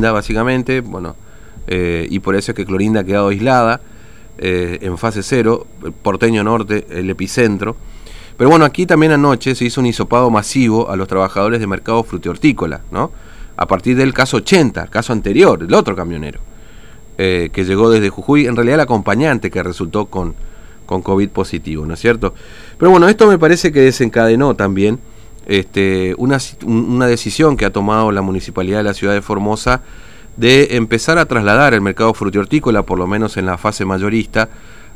Básicamente, bueno, eh, y por eso es que Clorinda ha quedado aislada eh, en fase cero, Porteño Norte, el epicentro. Pero bueno, aquí también anoche se hizo un hisopado masivo a los trabajadores de mercado frutihortícola, ¿no? A partir del caso 80, caso anterior, el otro camionero, eh, que llegó desde Jujuy, en realidad el acompañante que resultó con, con COVID positivo, ¿no es cierto? Pero bueno, esto me parece que desencadenó también este, una, una decisión que ha tomado la municipalidad de la ciudad de Formosa de empezar a trasladar el mercado frutihortícola, por lo menos en la fase mayorista,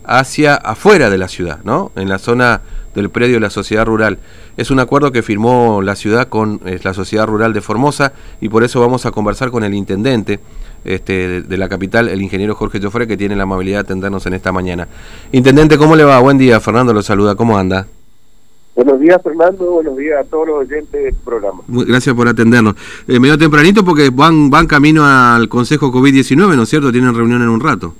hacia afuera de la ciudad, ¿no? En la zona del predio de la sociedad rural. Es un acuerdo que firmó la ciudad con eh, la sociedad rural de Formosa y por eso vamos a conversar con el intendente este, de, la capital, el ingeniero Jorge Joffre, que tiene la amabilidad de atendernos en esta mañana. Intendente, ¿cómo le va? Buen día, Fernando lo saluda, ¿cómo anda? Buenos días, Fernando. Buenos días a todos los oyentes del programa. Gracias por atendernos. Eh, medio tempranito porque van, van camino al Consejo COVID-19, ¿no es cierto? Tienen reunión en un rato.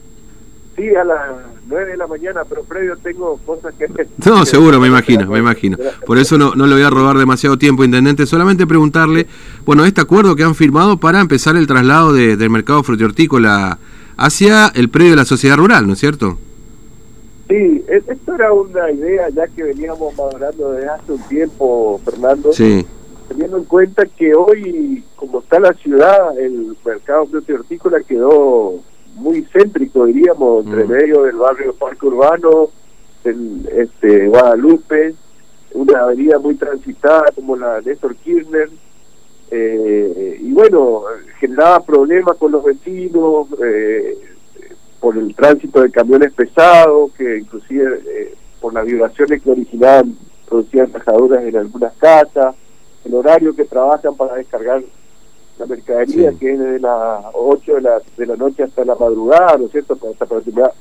Sí, a las 9 de la mañana, pero previo tengo cosas que... No, seguro, me imagino, me imagino. Por eso no, no le voy a robar demasiado tiempo, Intendente. Solamente preguntarle, bueno, este acuerdo que han firmado para empezar el traslado de, del mercado frutihortícola hacia el predio de la sociedad rural, ¿no es cierto? Sí, esto era una idea ya que veníamos madurando desde hace un tiempo, Fernando. Sí. Teniendo en cuenta que hoy, como está la ciudad, el mercado hortícola quedó muy céntrico, diríamos, entre mm. medio del barrio Parque Urbano, el, este, Guadalupe, una avenida muy transitada como la Néstor Kirchner, eh, y bueno, generaba problemas con los vecinos, eh, por el tránsito de camiones pesados, que inclusive eh, por las vibraciones que originaban producían tajaduras en algunas casas, el horario que trabajan para descargar la mercadería, que es desde las 8 de la, de la noche hasta la madrugada, ¿no es cierto? Hasta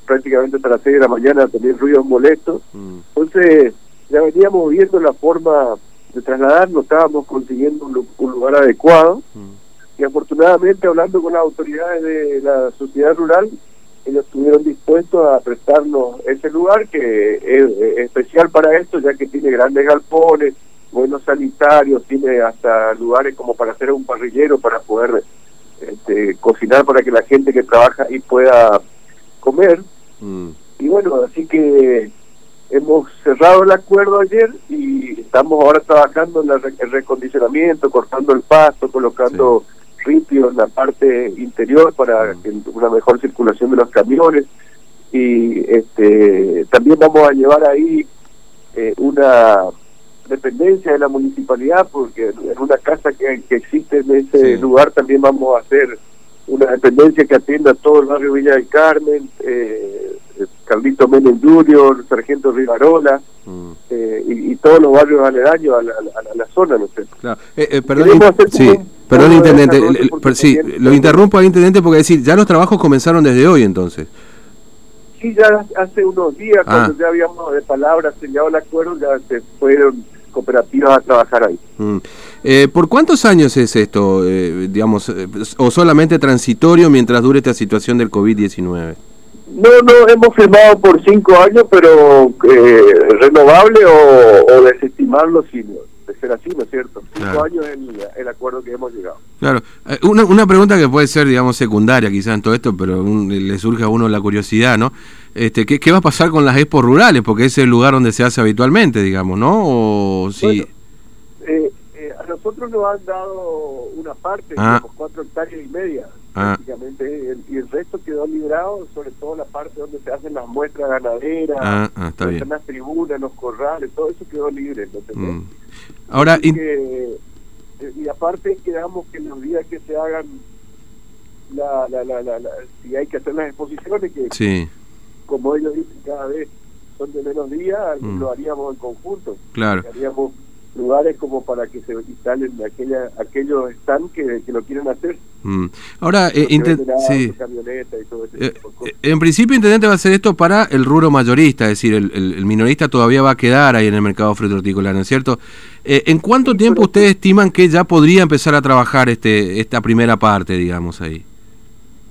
prácticamente hasta las 6 de la mañana también ruidos molestos. Mm. Entonces, ya veníamos viendo la forma de trasladar, no estábamos consiguiendo un, lugar adecuado. Mm. Y afortunadamente, hablando con las autoridades de la sociedad rural, ellos estuvieron dispuestos a prestarnos ese lugar que es, especial para esto, ya que tiene grandes galpones, buenos sanitarios, tiene hasta lugares como para hacer un parrillero para poder este, cocinar para que la gente que trabaja ahí pueda comer. Mm. Y bueno, así que hemos cerrado el acuerdo ayer y estamos ahora trabajando en el recondicionamiento, cortando el pasto, colocando ripio en la parte interior para una mejor circulación de los camiones. Y este también vamos a llevar ahí eh, una dependencia de la municipalidad porque en una casa que, existe en ese lugar también vamos a hacer una dependencia que atienda todo el barrio Villa del Carmen, eh, Carlito Menem Junior, Sargento Rivarola mm. eh, y, todos los barrios aledaños a la, a la, zona, no sé. Claro. Eh, perdón, sí. Perdón, intendente, sí, lo interrumpo al intendente porque decir, ya los trabajos comenzaron desde hoy entonces. Sí, ya hace unos días, ah. cuando ya habíamos de palabras sellado el acuerdo, ya se fueron cooperativas a trabajar ahí. Mm. Eh, ¿Por cuántos años es esto, eh, digamos, eh, o solamente transitorio mientras dure esta situación del COVID-19? No, no, hemos firmado por cinco años, pero renovable o, o desestimarlo si ser así, ¿no es cierto? Cinco años es el, acuerdo que hemos llegado. Claro. Eh, una, una pregunta que puede ser, digamos, secundaria quizás en todo esto, pero le surge a uno la curiosidad, ¿no? Este, ¿qué, ¿Qué va a pasar con las expos rurales? Porque es el lugar donde se hace habitualmente, digamos, ¿no? O sí. Eh, eh, a nosotros nos han dado una parte, ah. cuatro hectáreas y media. Ah. Prácticamente, y el resto quedó librado, sobre todo la parte donde se hacen las muestras ganaderas, ah, ah las tribunas, los corrales, todo eso quedó libre. Mm. Ahora, eh, y aparte quedamos que los días que se hagan, la, la, la, la, si hay que hacer las exposiciones, que como ellos dicen cada vez son de menos días, mm. lo haríamos en conjunto. Claro. Haríamos lugares como para que se instalen aquella, aquellos están que, que lo quieren hacer. Mm. Ahora, eh, sí. Eh, en principio, Intendente va a hacer esto para el rubro mayorista, es decir, el, el, minorista todavía va a quedar ahí en el mercado frutícola, ¿no es cierto? Eh, ¿En cuánto tiempo ustedes estiman que ya podría empezar a trabajar este esta primera parte, digamos, ahí?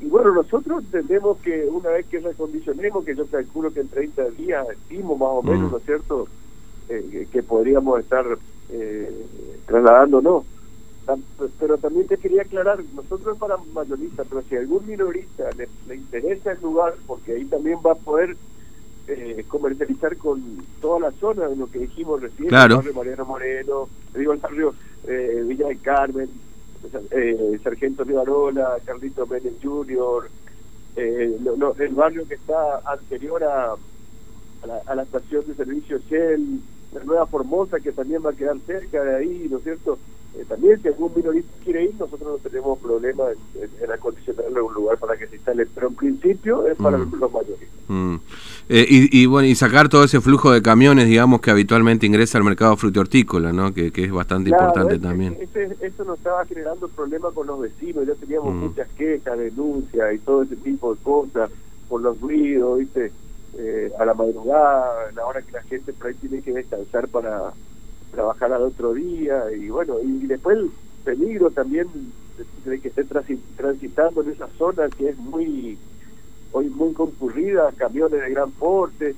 Y bueno, nosotros entendemos que una vez que recondicionemos, que yo calculo que en 30 días, estimo más o menos, mm. ¿no es cierto?, que podríamos estar eh, trasladándonos. pero también te quería aclarar, nosotros para mayoristas, pero si algún minorista le, interesa el lugar, porque ahí también va a poder eh, comercializar con toda la zona de lo que dijimos recién, claro. el barrio Mariano Moreno, digo el barrio eh, Villa del Carmen, eh, Sargento Rivarola, Carlito Menem Jr., eh, el barrio que está anterior a, a, la, estación de servicio Shell, la Nueva Formosa, que también va a quedar cerca de ahí, ¿no es cierto? Eh, también si algún minorista quiere ir, nosotros no tenemos problema en, acondicionarle un lugar para que se instale, pero en principio es para mm. los mayores. Mm. Eh, y, bueno, y sacar todo ese flujo de camiones, digamos, que habitualmente ingresa al mercado hortícola, ¿no? Que, es bastante importante también. eso nos estaba generando problemas con los vecinos, ya teníamos mm. muchas quejas, denuncias y todo ese tipo de cosas por los ruidos, ¿viste? Eh, a la madrugada, a la hora que la gente por ahí tiene que descansar para trabajar al otro día y bueno, y, después el peligro también de, que esté transitando en esa zona que es muy hoy muy concurrida, camiones de gran porte,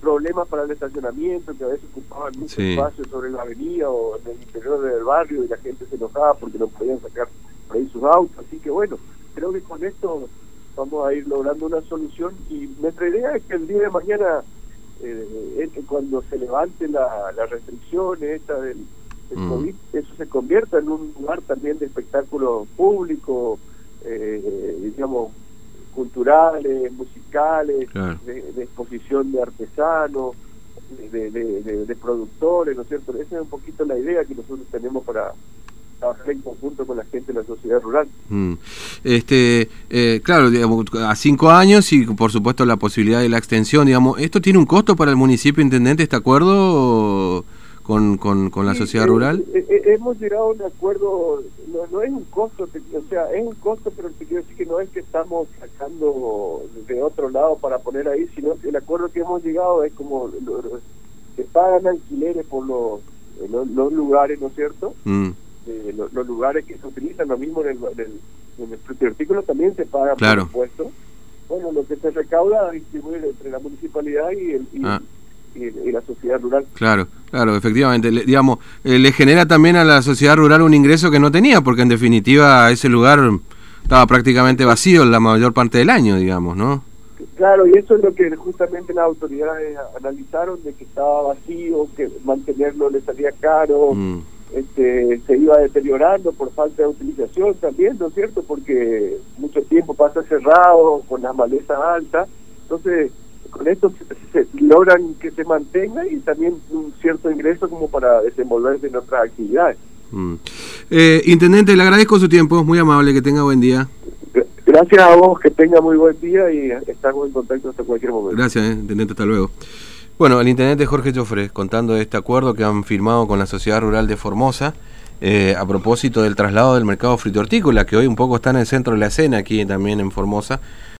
problemas para el estacionamiento que a veces ocupaban mucho espacio sobre la avenida o en el interior del barrio y la gente se enojaba porque no podían sacar por ahí sus autos, así que bueno, creo que con esto vamos a ir logrando una solución y nuestra idea es que el día de mañana eh, que cuando se levante la, la restricción esta del, mm. COVID, eso se convierta en un lugar también de espectáculo público, eh, digamos, culturales, musicales, de, exposición de artesanos, de, de, productores, ¿no es cierto? Esa es un poquito la idea que nosotros tenemos para, trabajar en conjunto con la gente de la sociedad rural. Mm. Este, eh, claro, digamos, a cinco años y por supuesto la posibilidad de la extensión, digamos, ¿esto tiene un costo para el municipio, intendente, este acuerdo con, con, con la sociedad eh, rural? Eh, hemos llegado a un acuerdo, no, no es un costo, o sea, es un costo, pero te quiero decir que no es que estamos sacando de otro lado para poner ahí, sino que el acuerdo que hemos llegado es como que pagan alquileres por los, los, lugares, ¿no es cierto? Mm los, lugares que se utilizan, lo mismo en el, en el, artículo también se paga por impuesto. Bueno, lo que se recauda distribuir entre la municipalidad y, el, y, ah. la sociedad rural. Claro, claro, efectivamente. digamos, eh, le genera también a la sociedad rural un ingreso que no tenía, porque en definitiva ese lugar estaba prácticamente vacío la mayor parte del año, digamos, ¿no? Claro, y eso es lo que justamente las autoridades analizaron, de que estaba vacío, que mantenerlo le salía caro. Mm este, se iba deteriorando por falta de utilización también, ¿no es cierto? Porque mucho tiempo pasa cerrado, con las malezas altas, entonces con esto se, logran que se mantenga y también un cierto ingreso como para desenvolverse en otras actividades. Mm. Eh, Intendente, le agradezco su tiempo, es muy amable, que tenga buen día. Gracias a vos, que tenga muy buen día y estamos en contacto hasta cualquier momento. Gracias, eh, Intendente, hasta luego. Bueno, el intendente Jorge Joffre contando este acuerdo que han firmado con la Sociedad Rural de Formosa eh, a propósito del traslado del mercado frito hortícola, que hoy un poco está en el centro de la escena aquí también en Formosa,